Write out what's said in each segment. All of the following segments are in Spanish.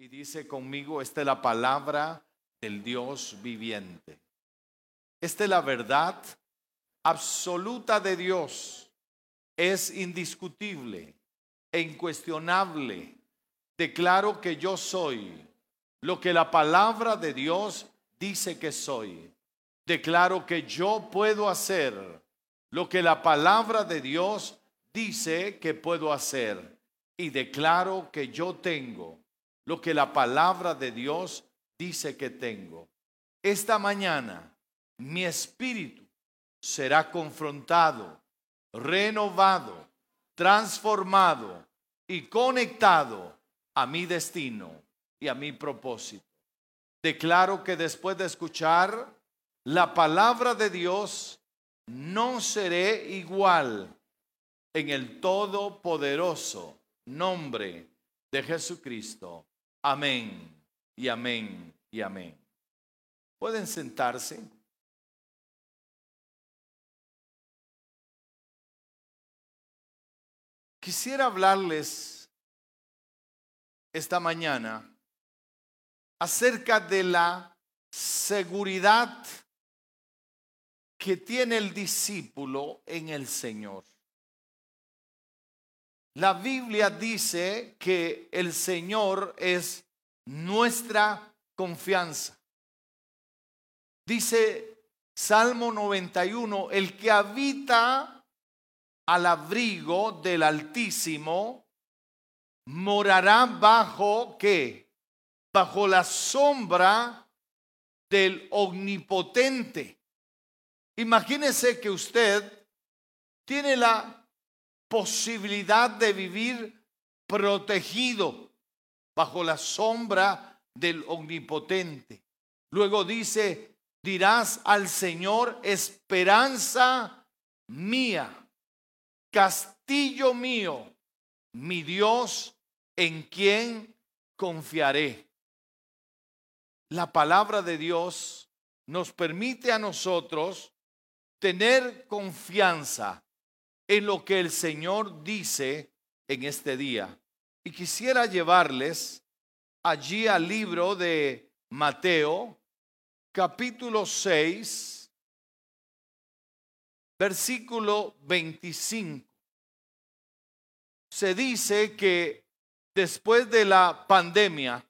y dice conmigo, esta es la palabra del Dios viviente. Esta es la verdad absoluta de Dios. Es indiscutible e incuestionable. Declaro que yo soy lo que la palabra de Dios dice que soy. Declaro que yo puedo hacer lo que la palabra de Dios dice que puedo hacer. Y declaro que yo tengo lo que la palabra de Dios dice que tengo. Esta mañana mi espíritu será confrontado, renovado, transformado y conectado a mi destino y a mi propósito. Declaro que después de escuchar la palabra de Dios, no seré igual en el todopoderoso nombre de Jesucristo. Amén y amén y amén. ¿Pueden sentarse? Quisiera hablarles esta mañana acerca de la seguridad que tiene el discípulo en el Señor. La Biblia dice que el Señor es nuestra confianza. Dice Salmo 91, el que habita al abrigo del Altísimo morará bajo qué? Bajo la sombra del Omnipotente. Imagínese que usted tiene la posibilidad de vivir protegido bajo la sombra del omnipotente. Luego dice, dirás al Señor, esperanza mía, castillo mío, mi Dios en quien confiaré. La palabra de Dios nos permite a nosotros tener confianza en lo que el Señor dice en este día. Y quisiera llevarles allí al libro de Mateo, capítulo 6, versículo 25. Se dice que después de la pandemia,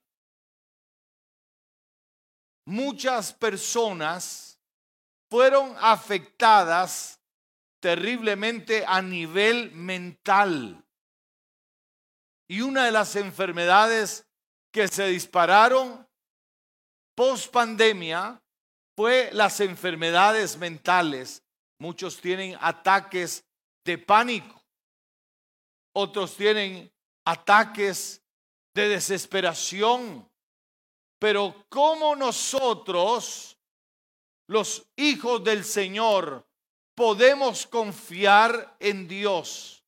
muchas personas fueron afectadas terriblemente a nivel mental. Y una de las enfermedades que se dispararon post pandemia fue las enfermedades mentales. Muchos tienen ataques de pánico. Otros tienen ataques de desesperación. Pero como nosotros, los hijos del Señor, podemos confiar en Dios.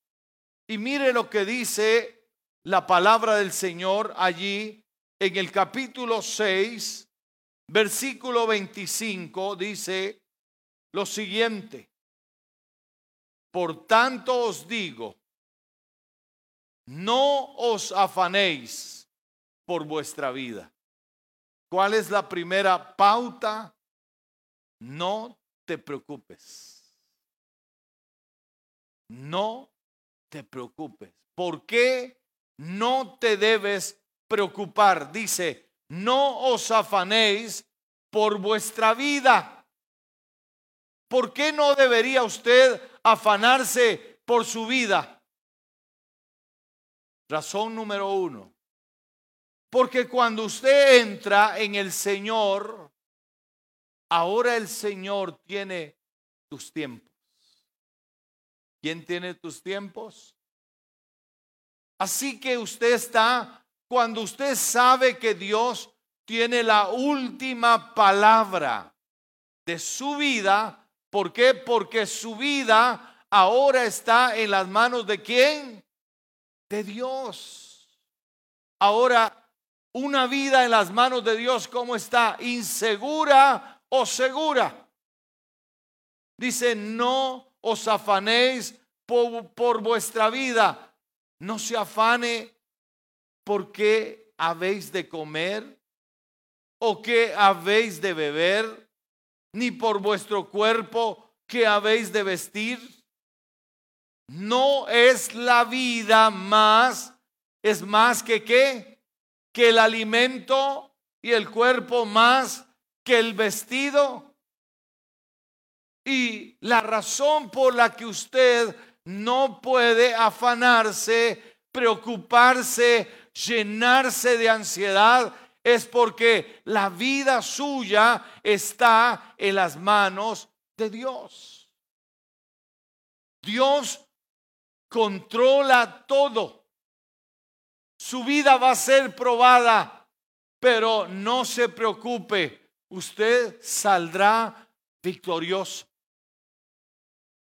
Y mire lo que dice la palabra del Señor allí en el capítulo 6, versículo 25, dice lo siguiente. Por tanto os digo, no os afanéis por vuestra vida. ¿Cuál es la primera pauta? No te preocupes no te preocupes. ¿Por qué no te debes preocupar? Dice, no os afanéis por vuestra vida. ¿Por qué no debería usted afanarse por su vida? Razón número uno. Porque cuando usted entra en el Señor, ahora el Señor tiene tus tiempos. ¿Quién tiene tus tiempos? Así que usted está, cuando usted sabe que Dios tiene la última palabra de su vida, ¿por qué? Porque su vida ahora está en las manos de quién? De Dios. Ahora, una vida en las manos de Dios, ¿cómo está? ¿Insegura o segura? Dice, no os afanéis por, vuestra vida. No se afane porque qué habéis de comer o qué habéis de beber, ni por vuestro cuerpo qué habéis de vestir. No es la vida más, es más que qué, que el alimento y el cuerpo más que el vestido. Y la razón por la que usted no puede afanarse, preocuparse, llenarse de ansiedad, es porque la vida suya está en las manos de Dios. Dios controla todo. Su vida va a ser probada, pero no se preocupe, usted saldrá victorioso.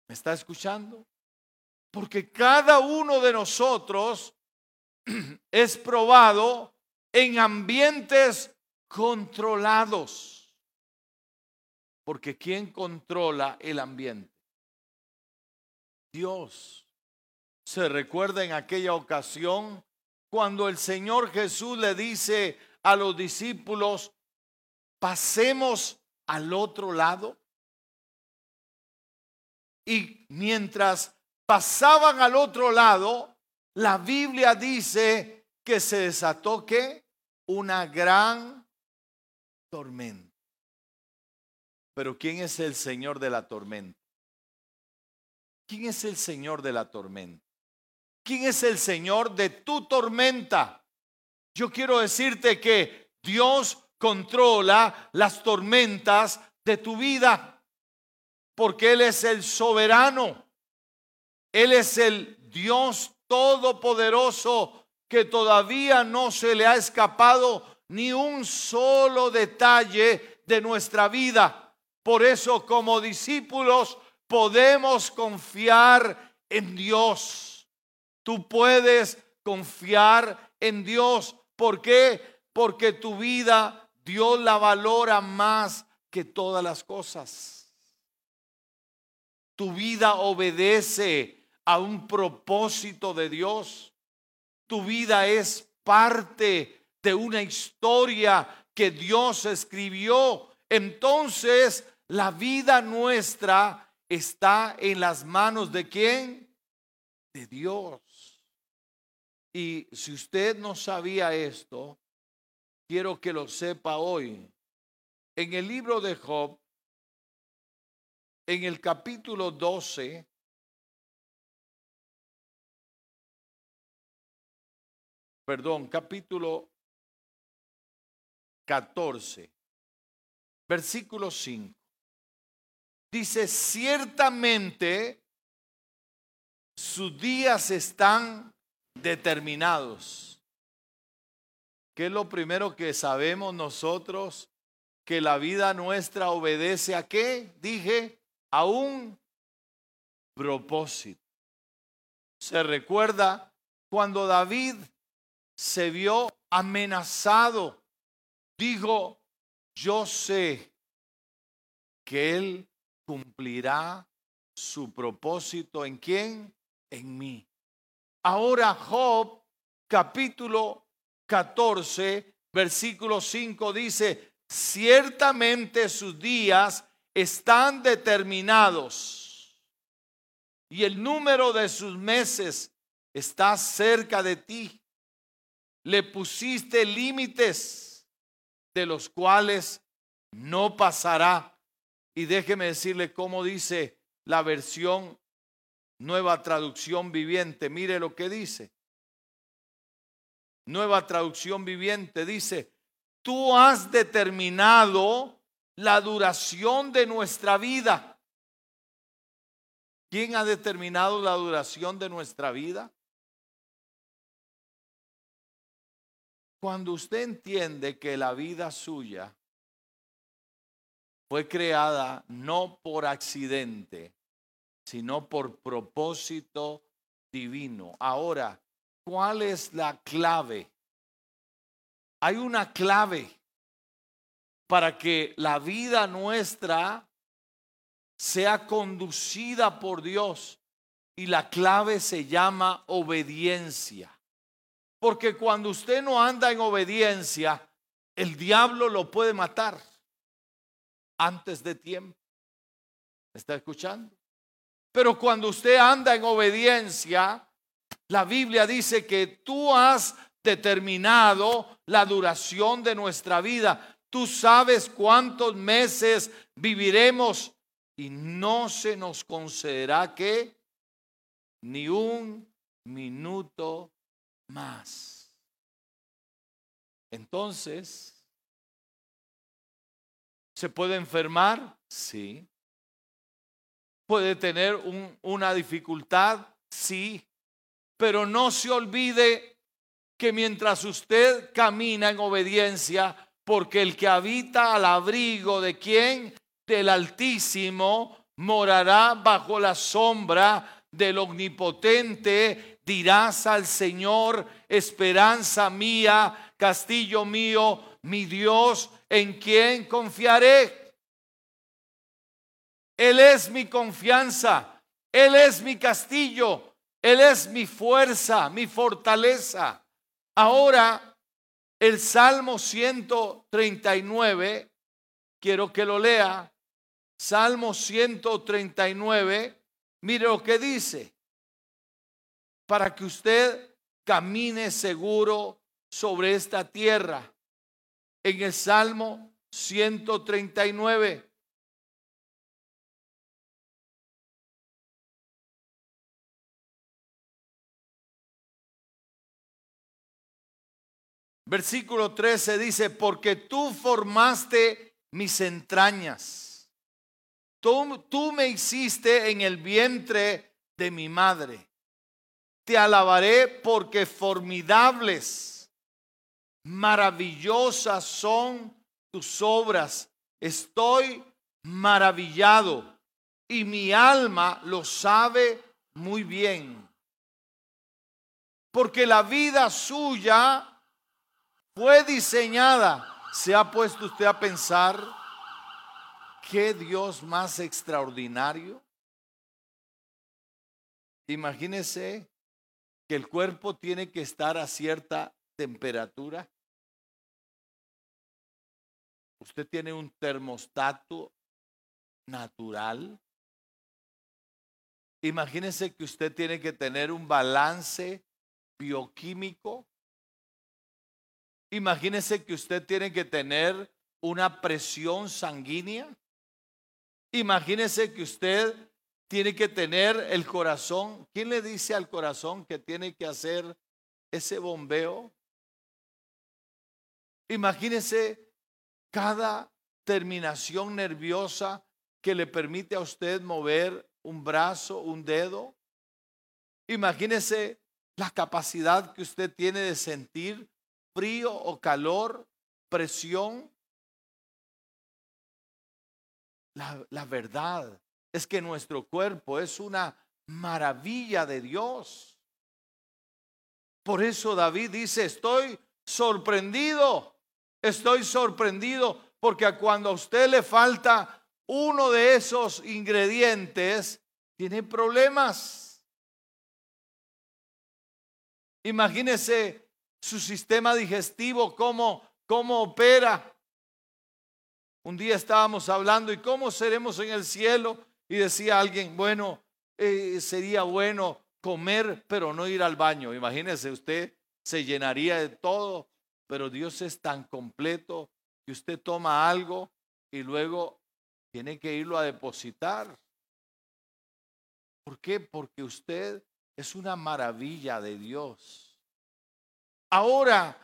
¿Me está escuchando? Porque cada uno de nosotros es probado en ambientes controlados. Porque ¿quién controla el ambiente? Dios. Se recuerda en aquella ocasión cuando el Señor Jesús le dice a los discípulos, pasemos al otro lado. Y mientras pasaban al otro lado, la Biblia dice que se desató que una gran tormenta. Pero ¿quién es el Señor de la tormenta? ¿Quién es el Señor de la tormenta? ¿Quién es el Señor de tu tormenta? Yo quiero decirte que Dios controla las tormentas de tu vida, porque Él es el soberano. Él es el Dios todopoderoso que todavía no se le ha escapado ni un solo detalle de nuestra vida. Por eso como discípulos podemos confiar en Dios. Tú puedes confiar en Dios. ¿Por qué? Porque tu vida Dios la valora más que todas las cosas. Tu vida obedece a un propósito de Dios. Tu vida es parte de una historia que Dios escribió. Entonces, la vida nuestra está en las manos de quién? De Dios. Y si usted no sabía esto, quiero que lo sepa hoy. En el libro de Job, en el capítulo 12, perdón, capítulo 14, versículo 5. Dice, ciertamente sus días están determinados. ¿Qué es lo primero que sabemos nosotros? Que la vida nuestra obedece a qué? Dije, a un propósito. Se recuerda cuando David se vio amenazado, dijo, yo sé que Él cumplirá su propósito en quién? En mí. Ahora Job capítulo 14, versículo 5 dice, ciertamente sus días están determinados y el número de sus meses está cerca de ti le pusiste límites de los cuales no pasará. Y déjeme decirle cómo dice la versión nueva traducción viviente. Mire lo que dice. Nueva traducción viviente dice, tú has determinado la duración de nuestra vida. ¿Quién ha determinado la duración de nuestra vida? Cuando usted entiende que la vida suya fue creada no por accidente, sino por propósito divino. Ahora, ¿cuál es la clave? Hay una clave para que la vida nuestra sea conducida por Dios y la clave se llama obediencia. Porque cuando usted no anda en obediencia, el diablo lo puede matar antes de tiempo. ¿Está escuchando? Pero cuando usted anda en obediencia, la Biblia dice que tú has determinado la duración de nuestra vida. Tú sabes cuántos meses viviremos y no se nos concederá que ni un minuto más. Entonces, ¿se puede enfermar? Sí. ¿Puede tener una dificultad? Sí. Pero no se olvide que mientras usted camina en obediencia, porque el que habita al abrigo de quién? Del Altísimo, morará bajo la sombra del Omnipotente, dirás al Señor, esperanza mía, castillo mío, mi Dios, en quien confiaré. Él es mi confianza, Él es mi castillo, Él es mi fuerza, mi fortaleza. Ahora, el Salmo 139, quiero que lo lea. Salmo 139, mire lo que dice. Para que usted camine seguro sobre esta tierra. En el Salmo 139. Versículo 13 dice, porque tú formaste mis entrañas. Tú, tú, me hiciste en el vientre de mi madre. Te alabaré porque formidables, maravillosas son tus obras. Estoy maravillado y mi alma lo sabe muy bien. Porque la vida suya fue diseñada. ¿Se ha puesto usted a pensar qué Dios más extraordinario? Imagínese que el cuerpo tiene que estar a cierta temperatura. Usted tiene un termostato natural. Imagínese que usted tiene que tener un balance bioquímico Imagínese que usted tiene que tener una presión sanguínea. Imagínese que usted tiene que tener el corazón. ¿Quién le dice al corazón que tiene que hacer ese bombeo? Imagínese cada terminación nerviosa que le permite a usted mover un brazo, un dedo. Imagínese la capacidad que usted tiene de sentir frío o calor, presión. La, la, verdad es que nuestro cuerpo es una maravilla de Dios. Por eso David dice, estoy sorprendido, estoy sorprendido, porque cuando a usted le falta uno de esos ingredientes, tiene problemas. Imagínese su sistema digestivo, cómo, cómo opera. Un día estábamos hablando y cómo seremos en el cielo y decía alguien, bueno, eh, sería bueno comer pero no ir al baño. Imagínese, usted se llenaría de todo, pero Dios es tan completo que usted toma algo y luego tiene que irlo a depositar. ¿Por qué? Porque usted es una maravilla de Dios. Ahora,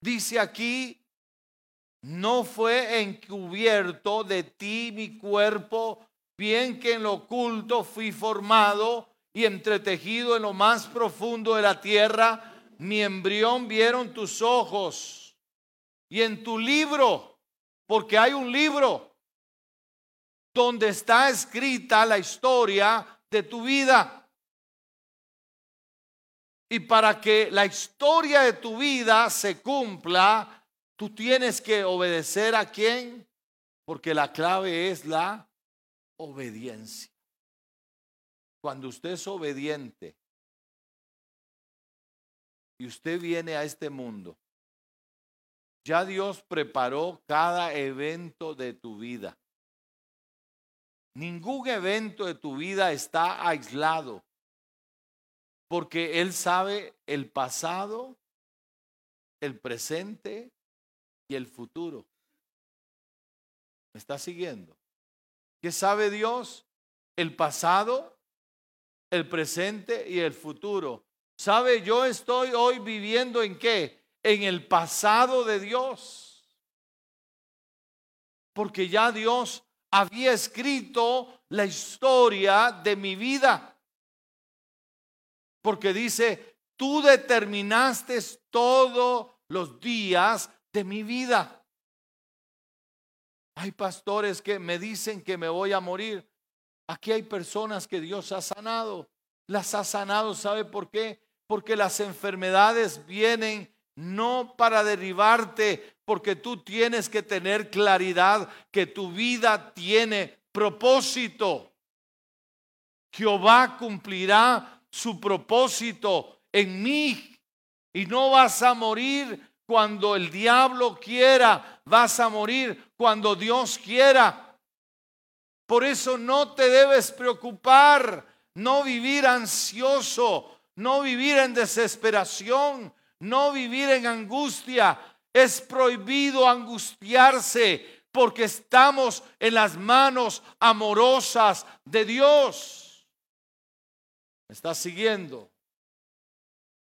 dice aquí, no fue encubierto de ti mi cuerpo, bien que en lo oculto fui formado y entretejido en lo más profundo de la tierra, mi embrión vieron tus ojos. Y en tu libro, porque hay un libro donde está escrita la historia de tu vida. Y para que la historia de tu vida se cumpla, tú tienes que obedecer a quién? Porque la clave es la obediencia. Cuando usted es obediente, y usted viene a este mundo, ya Dios preparó cada evento de tu vida. Ningún evento de tu vida está aislado, porque Él sabe el pasado, el presente y el futuro. ¿Me está siguiendo? ¿Qué sabe Dios? El pasado, el presente y el futuro. ¿Sabe? Yo estoy hoy viviendo en qué? En el pasado de Dios. Porque ya Dios había escrito la historia de mi vida. Porque dice, tú determinaste todos los días de mi vida. Hay pastores que me dicen que me voy a morir. Aquí hay personas que Dios ha sanado. Las ha sanado, ¿sabe por qué? Porque las enfermedades vienen no para derribarte, porque tú tienes que tener claridad que tu vida tiene propósito. Jehová cumplirá su propósito en mí y no vas a morir cuando el diablo quiera, vas a morir cuando Dios quiera. Por eso no te debes preocupar, no vivir ansioso, no vivir en desesperación, no vivir en angustia. Es prohibido angustiarse porque estamos en las manos amorosas de Dios. ¿Me estás siguiendo?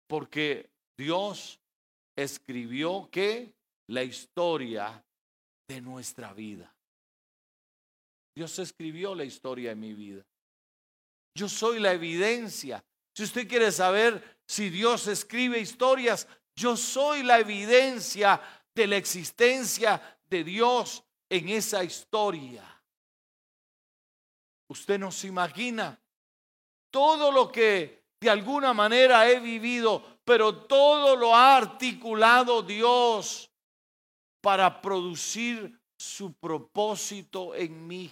Porque Dios escribió que la historia de nuestra vida. Dios escribió la historia de mi vida. Yo soy la evidencia. Si usted quiere saber si Dios escribe historias, yo soy la evidencia de la existencia de Dios en esa historia. Usted no se imagina todo lo que de alguna manera he vivido pero todo lo ha articulado Dios para producir su propósito en mí.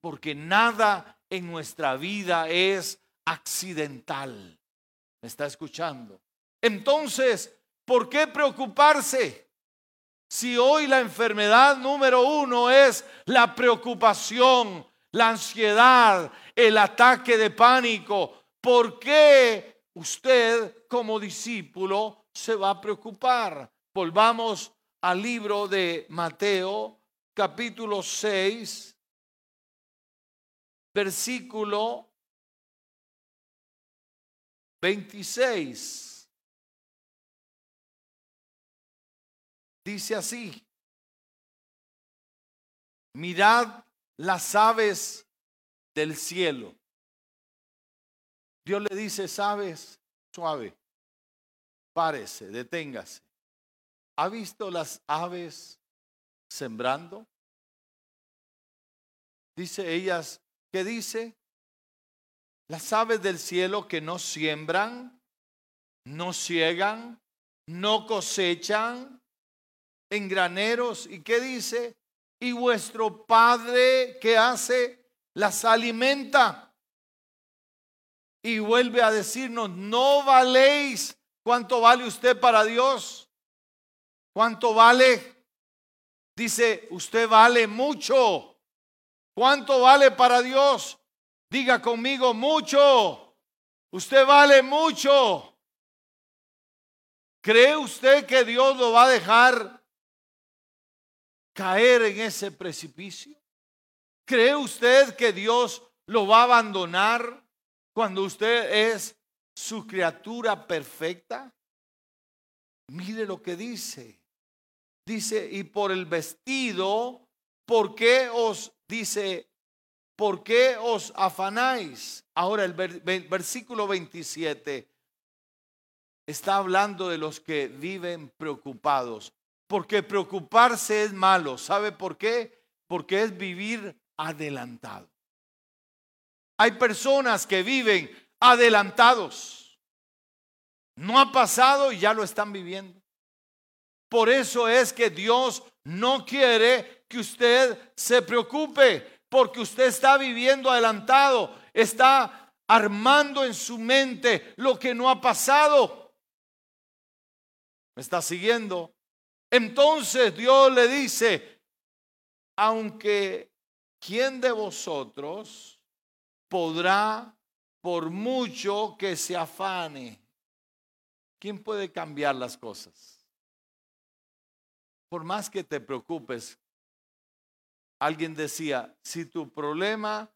Porque nada en nuestra vida es accidental. ¿Me está escuchando? Entonces, ¿por qué preocuparse? Si hoy la enfermedad número uno es la preocupación, la ansiedad, el ataque de pánico, ¿por qué usted como discípulo se va a preocupar. Volvamos al libro de Mateo, capítulo 6, versículo 26. Dice así, mirad las aves del cielo Dios le dice, sabes, suave, párese, deténgase. ¿Ha visto las aves sembrando? Dice ellas, ¿qué dice? Las aves del cielo que no siembran, no ciegan, no cosechan en graneros. ¿Y qué dice? Y vuestro Padre que hace, las alimenta y vuelve a decirnos, no valéis. ¿Cuánto vale usted para Dios? ¿Cuánto vale? Dice, usted vale mucho. ¿Cuánto vale para Dios? Diga conmigo, mucho. Usted vale mucho. ¿Cree usted que Dios lo va a dejar caer en ese precipicio? ¿Cree usted que Dios lo va a abandonar? Cuando usted es su criatura perfecta, mire lo que dice. Dice, y por el vestido, ¿por qué os dice, por qué os afanáis? Ahora el versículo 27 está hablando de los que viven preocupados. Porque preocuparse es malo. ¿Sabe por qué? Porque es vivir adelantado. Hay personas que viven adelantados. No ha pasado y ya lo están viviendo. Por eso es que Dios no quiere que usted se preocupe, porque usted está viviendo adelantado, está armando en su mente lo que no ha pasado. ¿Me está siguiendo? Entonces Dios le dice, aunque ¿quién de vosotros podrá, por mucho que se afane, ¿quién puede cambiar las cosas? Por más que te preocupes, alguien decía, si tu problema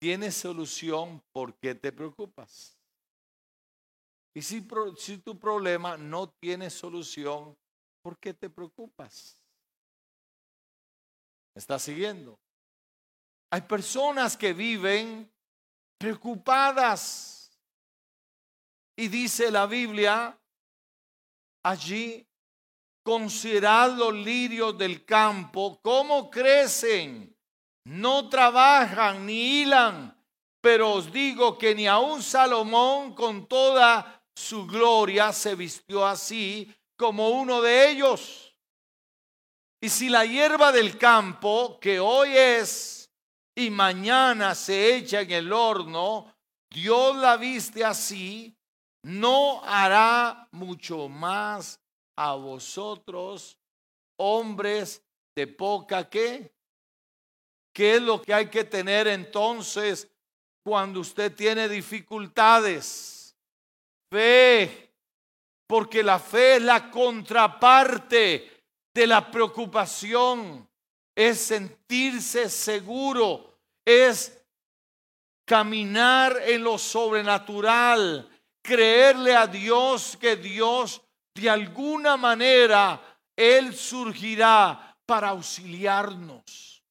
tiene solución, ¿por qué te preocupas? Y si, si tu problema no tiene solución, ¿por qué te preocupas? ¿Me estás siguiendo? Hay personas que viven preocupadas. Y dice la Biblia, allí, considerad los lirios del campo, cómo crecen, no trabajan ni hilan, pero os digo que ni aun Salomón con toda su gloria se vistió así como uno de ellos. Y si la hierba del campo, que hoy es y mañana se echa en el horno, Dios la viste así, no hará mucho más a vosotros, hombres de poca que. ¿Qué es lo que hay que tener entonces cuando usted tiene dificultades? Fe, porque la fe es la contraparte de la preocupación, es sentirse seguro, es caminar en lo sobrenatural, creerle a Dios que Dios de alguna manera, Él surgirá para auxiliarnos.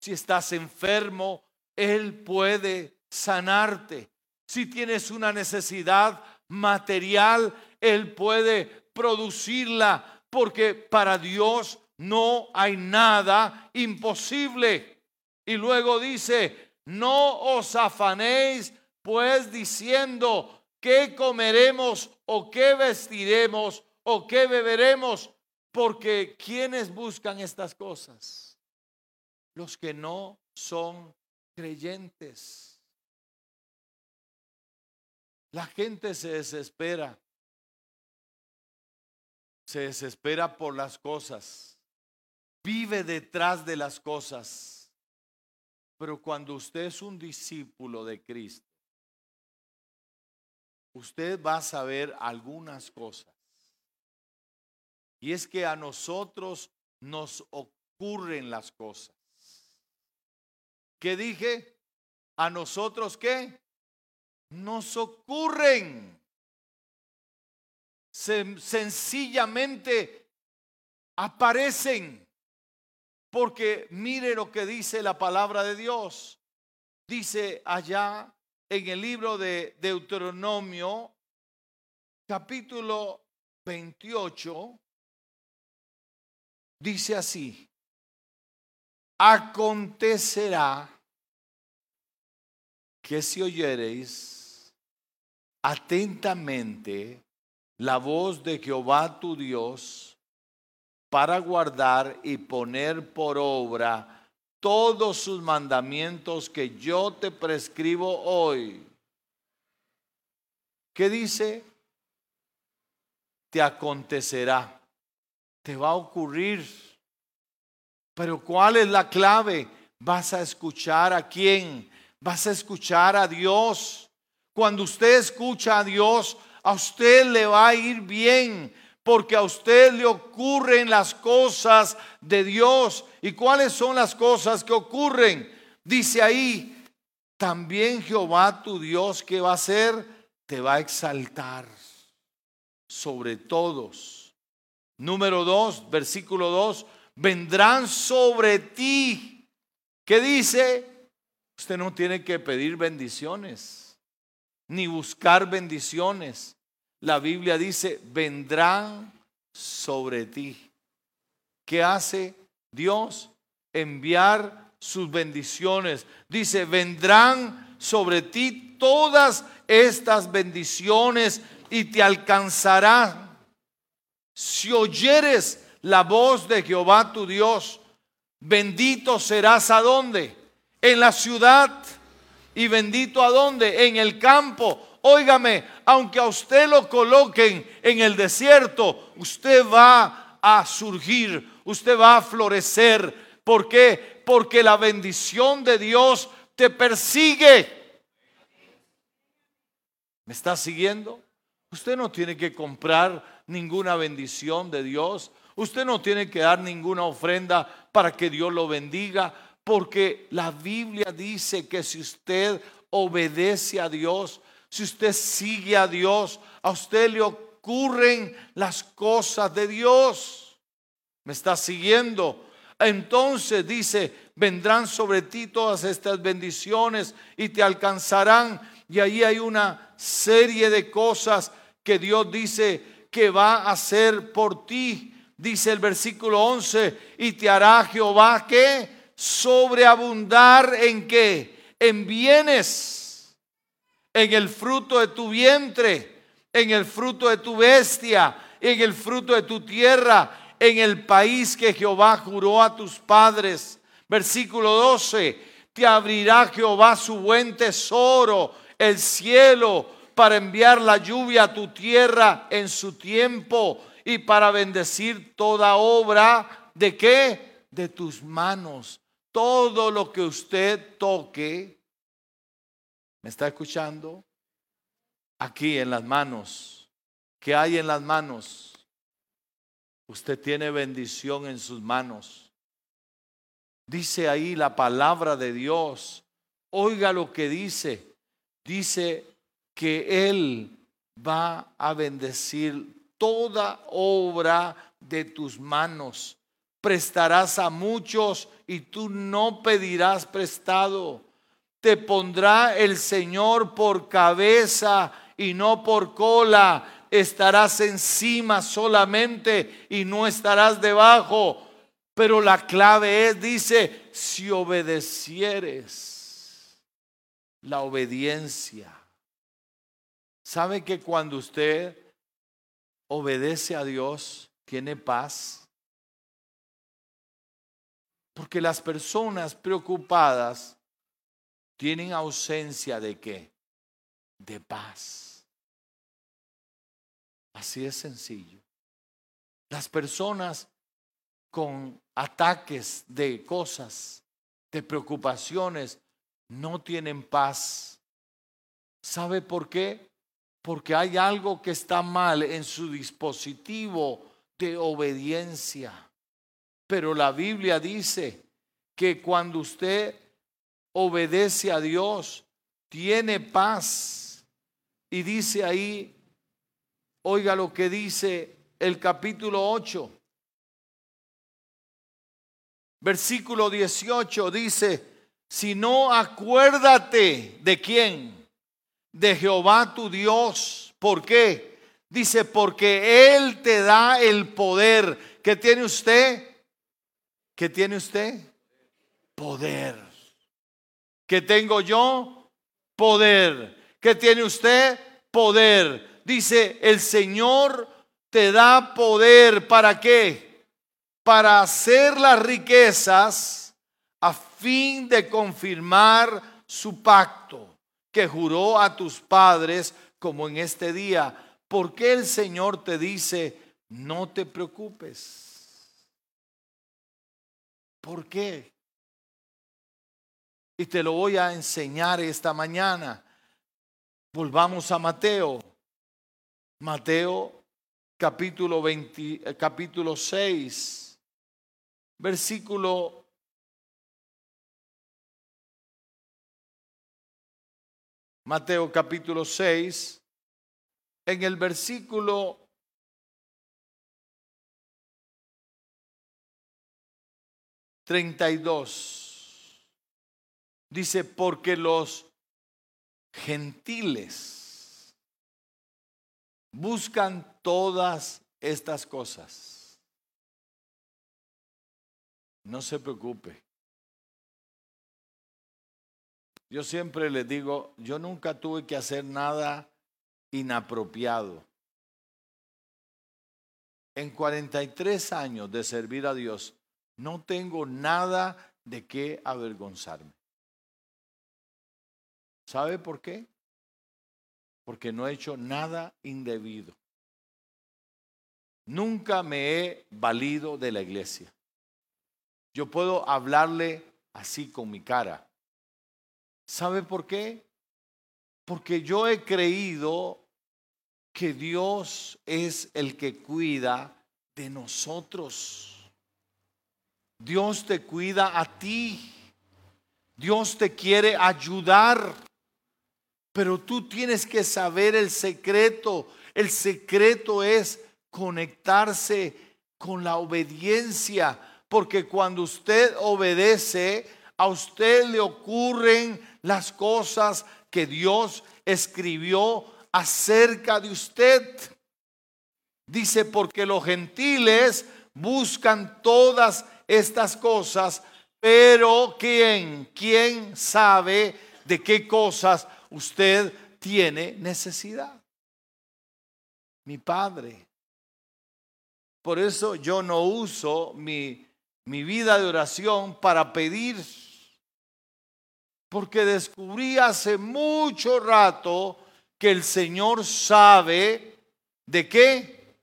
Si estás enfermo, Él puede sanarte. Si tienes una necesidad material, Él puede producirla, porque para Dios no hay nada imposible. Y luego dice, no os afanéis pues diciendo, ¿qué comeremos o qué vestiremos o qué beberemos? Porque quienes buscan estas cosas? Los que no son creyentes. La gente se desespera. Se desespera por las cosas. Vive detrás de las cosas. Pero cuando usted es un discípulo de Cristo, usted va a saber algunas cosas. Y es que a nosotros nos ocurren las cosas. ¿Qué dije? A nosotros qué? Nos ocurren. Sencillamente aparecen. Porque mire lo que dice la palabra de Dios. Dice allá en el libro de Deuteronomio, capítulo 28, dice así, acontecerá que si oyereis atentamente la voz de Jehová tu Dios para guardar y poner por obra todos sus mandamientos que yo te prescribo hoy. ¿Qué dice? Te acontecerá, te va a ocurrir. Pero ¿cuál es la clave? Vas a escuchar a quién? Vas a escuchar a Dios. Cuando usted escucha a Dios, a usted le va a ir bien porque a usted le ocurren las cosas de Dios. ¿Y cuáles son las cosas que ocurren? Dice ahí, también Jehová tu Dios, que va a hacer? Te va a exaltar sobre todos. Número 2, versículo 2, vendrán sobre ti. ¿Qué dice? Usted no tiene que pedir bendiciones, ni buscar bendiciones la Biblia dice, vendrán sobre ti. ¿Qué hace Dios? Enviar sus bendiciones. Dice, vendrán sobre ti todas estas bendiciones y te alcanzará. Si oyeres la voz de Jehová tu Dios, bendito serás a dónde? En la ciudad. Y bendito a dónde? En el campo óigame, aunque a usted lo coloquen en el desierto, usted va a surgir, usted va a florecer. ¿Por qué? Porque la bendición de Dios te persigue. ¿Me está siguiendo? Usted no tiene que comprar ninguna bendición de Dios. Usted no tiene que dar ninguna ofrenda para que Dios lo bendiga, porque la Biblia dice que si usted obedece a Dios, si usted sigue a Dios, a usted le ocurren las cosas de Dios. ¿Me está siguiendo? Entonces dice, vendrán sobre ti todas estas bendiciones y te alcanzarán. Y ahí hay una serie de cosas que Dios dice que va a hacer por ti. Dice el versículo 11, y te hará Jehová que sobreabundar en qué? En bienes, en el fruto de tu vientre, en el fruto de tu bestia, en el fruto de tu tierra, en el país que Jehová juró a tus padres. Versículo 12, te abrirá Jehová su buen tesoro, el cielo, para enviar la lluvia a tu tierra en su tiempo y para bendecir toda obra de qué? De tus manos. Todo lo que usted toque, ¿me está escuchando? Aquí en las manos. ¿Qué hay en las manos? Usted tiene bendición en sus manos. Dice ahí la palabra de Dios. Oiga lo que dice. Dice que Él va a bendecir toda obra de tus manos. Prestarás a muchos y tú no pedirás prestado. Te pondrá el Señor por cabeza y no por cola. Estarás encima solamente y no estarás debajo. Pero la clave es, dice, si obedecieres, la obediencia. ¿Sabe que cuando usted obedece a Dios, tiene paz. Porque las personas preocupadas tienen ausencia de qué? De paz. Así es sencillo. Las personas con ataques de cosas, de preocupaciones, no tienen paz. ¿Sabe por qué? porque hay algo que está mal en su dispositivo de obediencia. Pero la Biblia dice que cuando usted obedece a Dios, tiene paz. Y dice ahí, oiga lo que dice el capítulo 8, versículo 18, dice, si no acuérdate de quién de Jehová tu Dios. ¿Por qué? Dice, porque Él te da el poder. ¿Qué tiene usted? ¿Qué tiene usted? Poder. ¿Qué tengo yo? Poder. ¿Qué tiene usted? Poder. Dice, el Señor te da poder. ¿Para qué? Para hacer las riquezas a fin de confirmar su pacto que juró a tus padres como en este día. ¿Por qué el Señor te dice, no te preocupes? ¿Por qué? Y te lo voy a enseñar esta mañana. Volvamos a Mateo. Mateo capítulo, 20, eh, capítulo 6, versículo Mateo capítulo 6, en el versículo treinta y dos, dice, porque los gentiles buscan todas estas cosas. No se preocupe. Yo siempre les digo, yo nunca tuve que hacer nada inapropiado. En 43 años de servir a Dios, no tengo nada de qué avergonzarme. ¿Sabe por qué? porque no he hecho nada indebido. Nunca me he valido de la iglesia. Yo puedo hablarle así con mi cara. ¿Sabe por qué? Porque yo he creído que Dios es el que cuida de nosotros. Dios te cuida a ti. Dios te quiere ayudar. Pero tú tienes que saber el secreto. El secreto es conectarse con la obediencia. Porque cuando usted obedece, a usted le ocurren las cosas que Dios escribió acerca de usted. Dice, porque los gentiles buscan todas estas cosas, pero ¿quién? ¿Quién sabe de qué cosas usted tiene necesidad? Mi Padre. Por eso yo no uso mi, mi vida de oración para pedir, porque descubrí hace mucho rato que el Señor sabe de qué,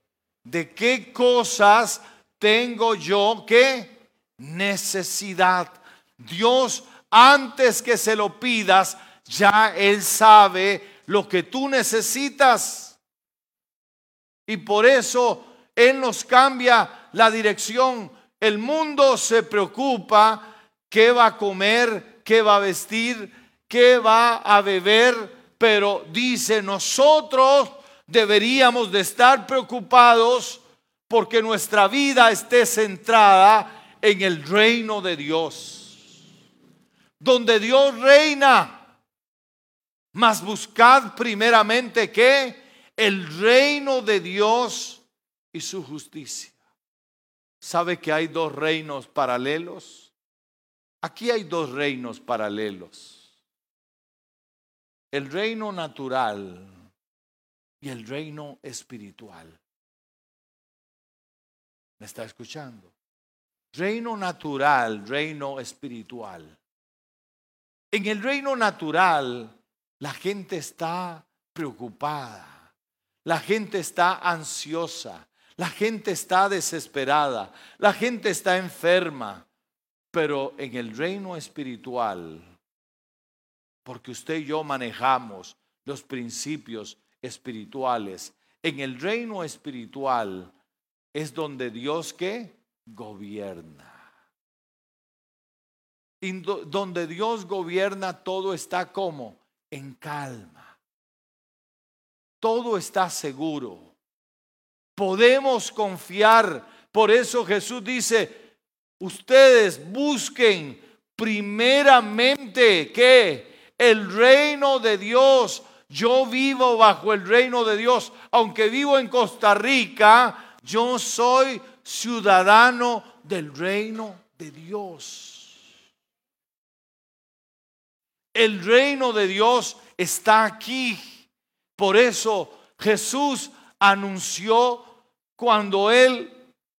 de qué cosas tengo yo que necesidad. Dios, antes que se lo pidas, ya Él sabe lo que tú necesitas. Y por eso Él nos cambia la dirección. El mundo se preocupa qué va a comer, qué va a vestir, qué va a beber, pero dice, nosotros deberíamos de estar preocupados porque nuestra vida esté centrada en el reino de Dios, donde Dios reina. Mas buscad primeramente que el reino de Dios y su justicia. ¿Sabe que hay dos reinos paralelos? Aquí hay dos reinos paralelos el reino natural y el reino espiritual. ¿Me está escuchando? Reino natural, reino espiritual. En el reino natural, la gente está preocupada, la gente está ansiosa, la gente está desesperada, la gente está enferma. Pero en el reino espiritual, porque usted y yo manejamos los principios espirituales. En el reino espiritual es donde Dios que gobierna. Y donde Dios gobierna todo está como en calma. Todo está seguro. Podemos confiar. Por eso Jesús dice, ustedes busquen primeramente que el reino de Dios. Yo vivo bajo el reino de Dios. Aunque vivo en Costa Rica, yo soy ciudadano del reino de Dios. El reino de Dios está aquí. Por eso Jesús anunció cuando él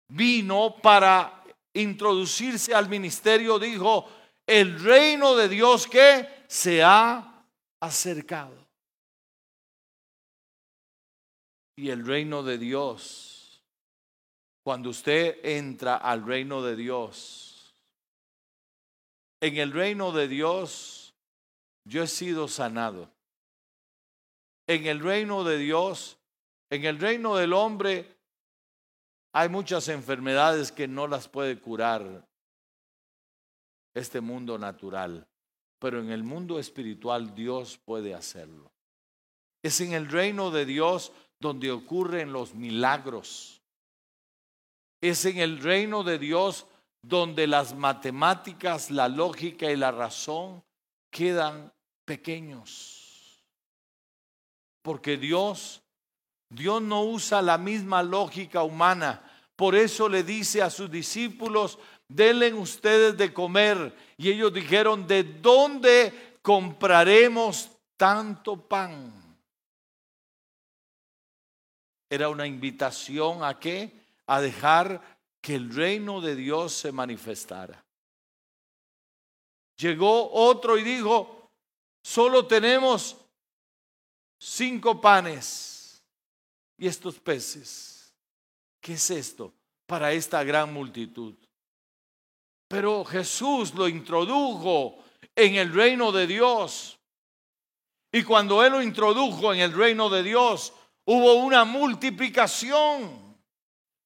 vino para introducirse al ministerio, dijo, el reino de Dios que se ha acercado. Y el reino de Dios, cuando usted entra al reino de Dios, en el reino de Dios yo he sido sanado. En el reino de Dios, en el reino del hombre, hay muchas enfermedades que no las puede curar este mundo natural pero en el mundo espiritual Dios puede hacerlo. Es en el reino de Dios donde ocurren los milagros. Es en el reino de Dios donde las matemáticas, la lógica y la razón quedan pequeños. Porque Dios, Dios no usa la misma lógica humana. Por eso le dice a sus discípulos, denle ustedes de comer. Y ellos dijeron, ¿de dónde compraremos tanto pan? Era una invitación a qué? A dejar que el reino de Dios se manifestara. Llegó otro y dijo, solo tenemos cinco panes y estos peces. ¿Qué es esto para esta gran multitud? Pero Jesús lo introdujo en el reino de Dios. Y cuando Él lo introdujo en el reino de Dios, hubo una multiplicación.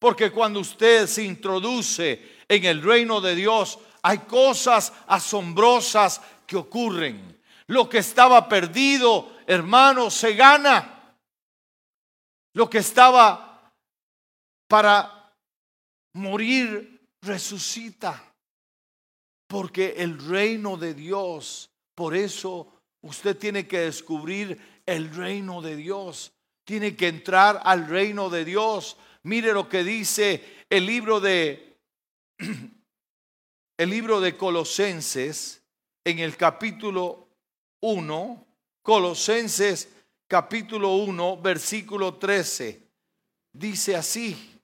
Porque cuando usted se introduce en el reino de Dios, hay cosas asombrosas que ocurren. Lo que estaba perdido, hermano, se gana. Lo que estaba para morir, resucita. Porque el reino de Dios, por eso usted tiene que descubrir el reino de Dios. Tiene que entrar al reino de Dios. Mire lo que dice el libro de el libro de Colosenses en el capítulo 1, Colosenses capítulo 1, versículo 13. Dice así.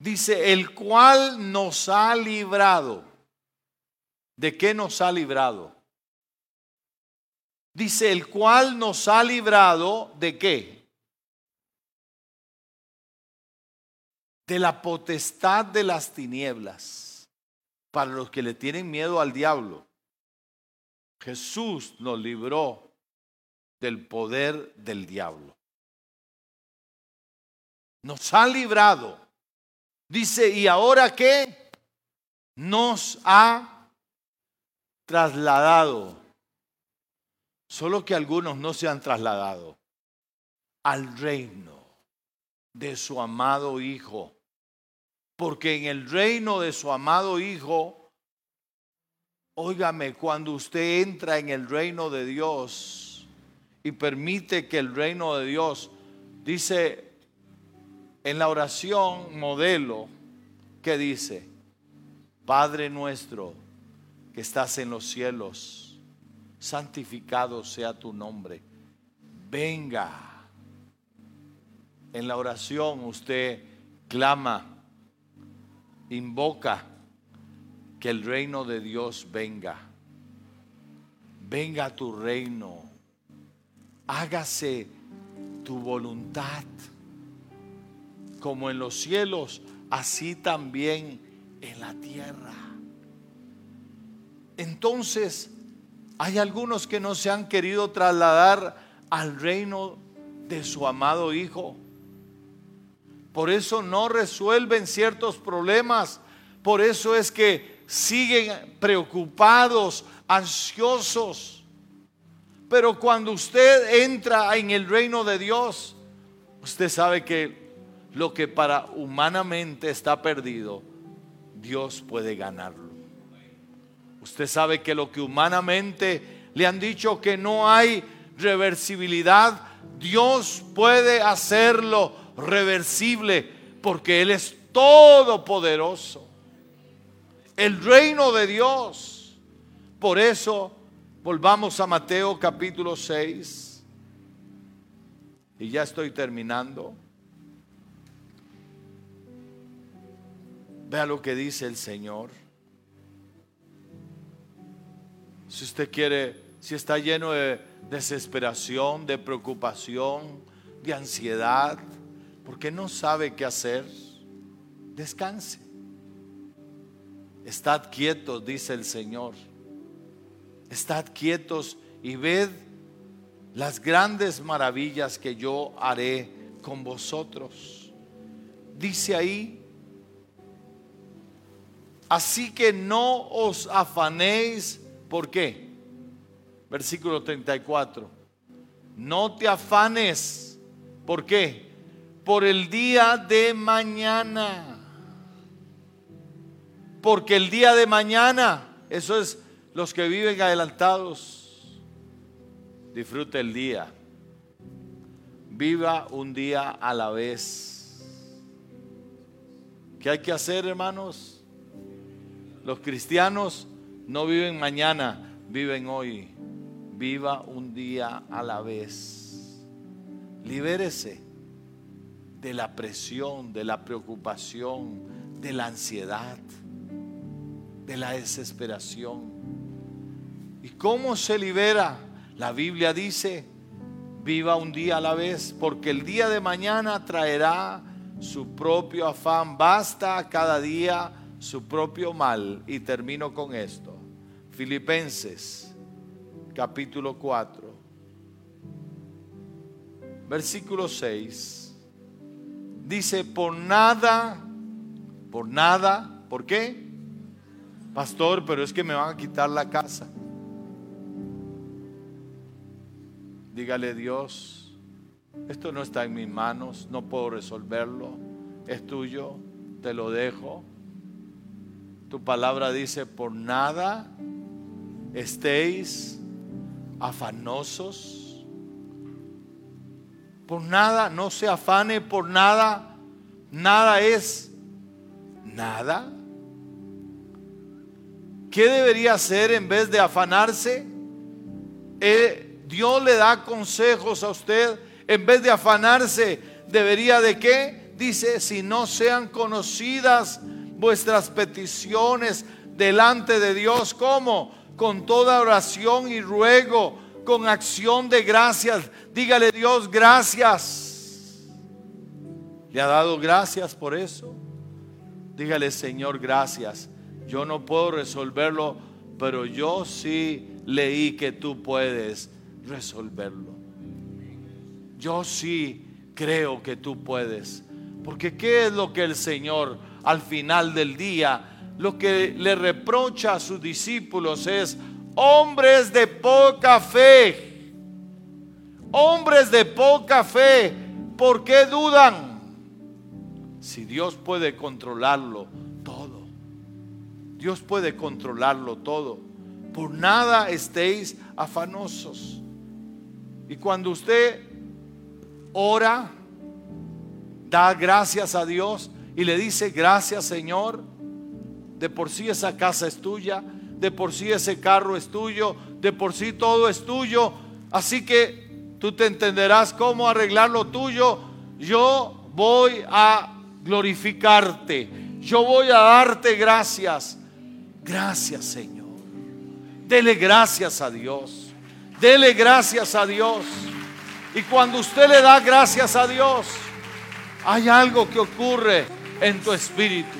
Dice, el cual nos ha librado. ¿De qué nos ha librado? Dice, el cual nos ha librado de qué? De la potestad de las tinieblas. Para los que le tienen miedo al diablo. Jesús nos libró del poder del diablo. Nos ha librado Dice, ¿y ahora qué? Nos ha trasladado. Solo que algunos no se han trasladado al reino de su amado Hijo. Porque en el reino de su amado Hijo, óigame, cuando usted entra en el reino de Dios y permite que el reino de Dios, dice en la oración modelo que dice, Padre nuestro que estás en los cielos, santificado sea tu nombre. Venga. En la oración usted clama, invoca que el reino de Dios venga. Venga tu reino. Hágase tu voluntad como en los cielos, así también en la tierra. Entonces, hay algunos que no se han querido trasladar al reino de su amado Hijo. Por eso no resuelven ciertos problemas. Por eso es que siguen preocupados, ansiosos. Pero cuando usted entra en el reino de Dios, usted sabe que lo que para humanamente está perdido, Dios puede ganarlo. Usted sabe que lo que humanamente le han dicho que no hay reversibilidad, Dios puede hacerlo reversible porque Él es todopoderoso. El reino de Dios. Por eso volvamos a Mateo capítulo 6. Y ya estoy terminando. Vea lo que dice el Señor. Si usted quiere, si está lleno de desesperación, de preocupación, de ansiedad, porque no sabe qué hacer, descanse. Estad quietos, dice el Señor. Estad quietos y ved las grandes maravillas que yo haré con vosotros. Dice ahí, Así que no os afanéis. ¿Por qué? Versículo 34. No te afanes. ¿Por qué? Por el día de mañana. Porque el día de mañana, eso es los que viven adelantados. Disfrute el día. Viva un día a la vez. ¿Qué hay que hacer, hermanos? Los cristianos no viven mañana, viven hoy. Viva un día a la vez. Libérese de la presión, de la preocupación, de la ansiedad, de la desesperación. ¿Y cómo se libera? La Biblia dice, viva un día a la vez, porque el día de mañana traerá su propio afán. Basta cada día su propio mal. Y termino con esto. Filipenses capítulo 4, versículo 6. Dice, por nada, por nada, ¿por qué? Pastor, pero es que me van a quitar la casa. Dígale Dios, esto no está en mis manos, no puedo resolverlo, es tuyo, te lo dejo. Tu palabra dice, por nada estéis afanosos. Por nada, no se afane por nada. Nada es nada. ¿Qué debería hacer en vez de afanarse? Eh, Dios le da consejos a usted. En vez de afanarse, debería de qué? Dice, si no sean conocidas vuestras peticiones delante de Dios, ¿cómo? Con toda oración y ruego, con acción de gracias. Dígale Dios, gracias. ¿Le ha dado gracias por eso? Dígale, Señor, gracias. Yo no puedo resolverlo, pero yo sí leí que tú puedes resolverlo. Yo sí creo que tú puedes. Porque ¿qué es lo que el Señor al final del día, lo que le reprocha a sus discípulos es, hombres de poca fe, hombres de poca fe, ¿por qué dudan? Si Dios puede controlarlo todo, Dios puede controlarlo todo, por nada estéis afanosos. Y cuando usted ora, da gracias a Dios, y le dice, gracias Señor, de por sí esa casa es tuya, de por sí ese carro es tuyo, de por sí todo es tuyo, así que tú te entenderás cómo arreglar lo tuyo, yo voy a glorificarte, yo voy a darte gracias, gracias Señor, dele gracias a Dios, dele gracias a Dios, y cuando usted le da gracias a Dios, hay algo que ocurre en tu espíritu.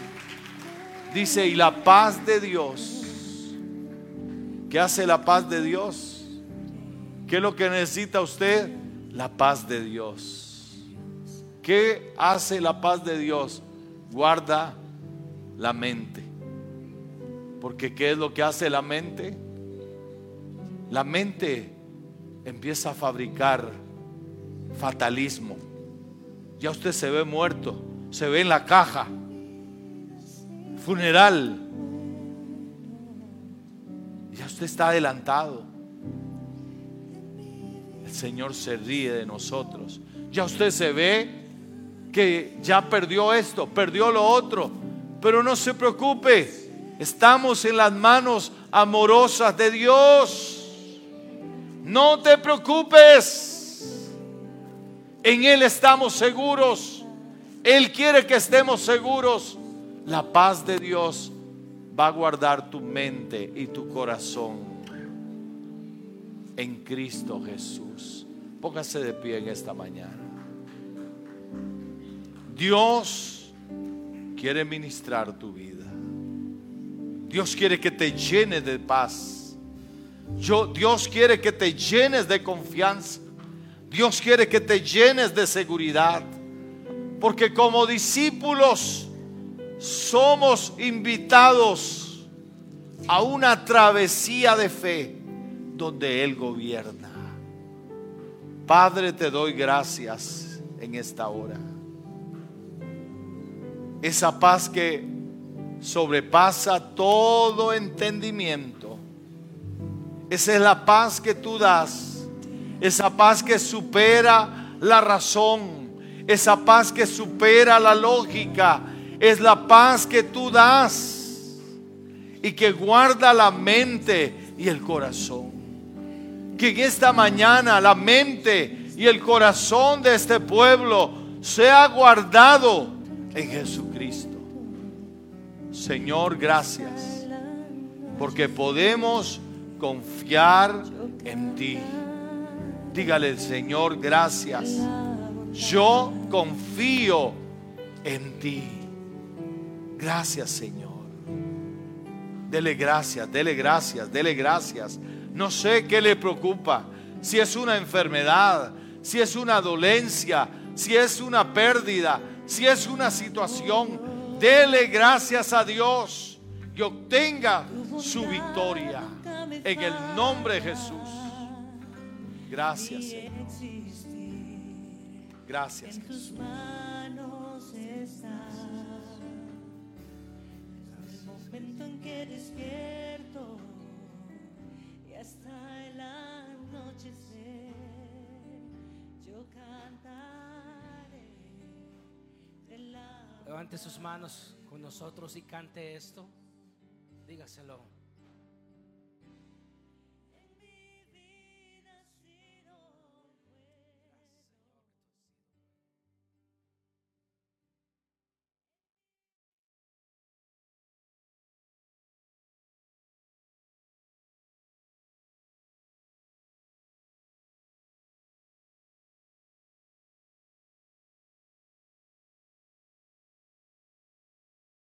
Dice, y la paz de Dios. ¿Qué hace la paz de Dios? ¿Qué es lo que necesita usted? La paz de Dios. ¿Qué hace la paz de Dios? Guarda la mente. Porque ¿qué es lo que hace la mente? La mente empieza a fabricar fatalismo. Ya usted se ve muerto se ve en la caja. Funeral. Ya usted está adelantado. El Señor se ríe de nosotros. Ya usted se ve que ya perdió esto, perdió lo otro. Pero no se preocupe. Estamos en las manos amorosas de Dios. No te preocupes. En Él estamos seguros. Él quiere que estemos seguros. La paz de Dios va a guardar tu mente y tu corazón en Cristo Jesús. Póngase de pie en esta mañana. Dios quiere ministrar tu vida. Dios quiere que te llenes de paz. Dios quiere que te llenes de confianza. Dios quiere que te llenes de seguridad. Porque como discípulos somos invitados a una travesía de fe donde Él gobierna. Padre, te doy gracias en esta hora. Esa paz que sobrepasa todo entendimiento. Esa es la paz que tú das. Esa paz que supera la razón esa paz que supera la lógica, es la paz que tú das y que guarda la mente y el corazón. Que en esta mañana la mente y el corazón de este pueblo sea guardado en Jesucristo. Señor, gracias, porque podemos confiar en ti. Dígale al Señor, gracias. Yo confío en ti. Gracias, Señor. Dele gracias, dele gracias, dele gracias. No sé qué le preocupa. Si es una enfermedad, si es una dolencia, si es una pérdida, si es una situación. Dele gracias a Dios y obtenga su victoria. En el nombre de Jesús. Gracias, Señor. Gracias, Jesús. Despierto y hasta el anochecer yo cantaré Levante sus manos con nosotros y cante esto. Dígaselo.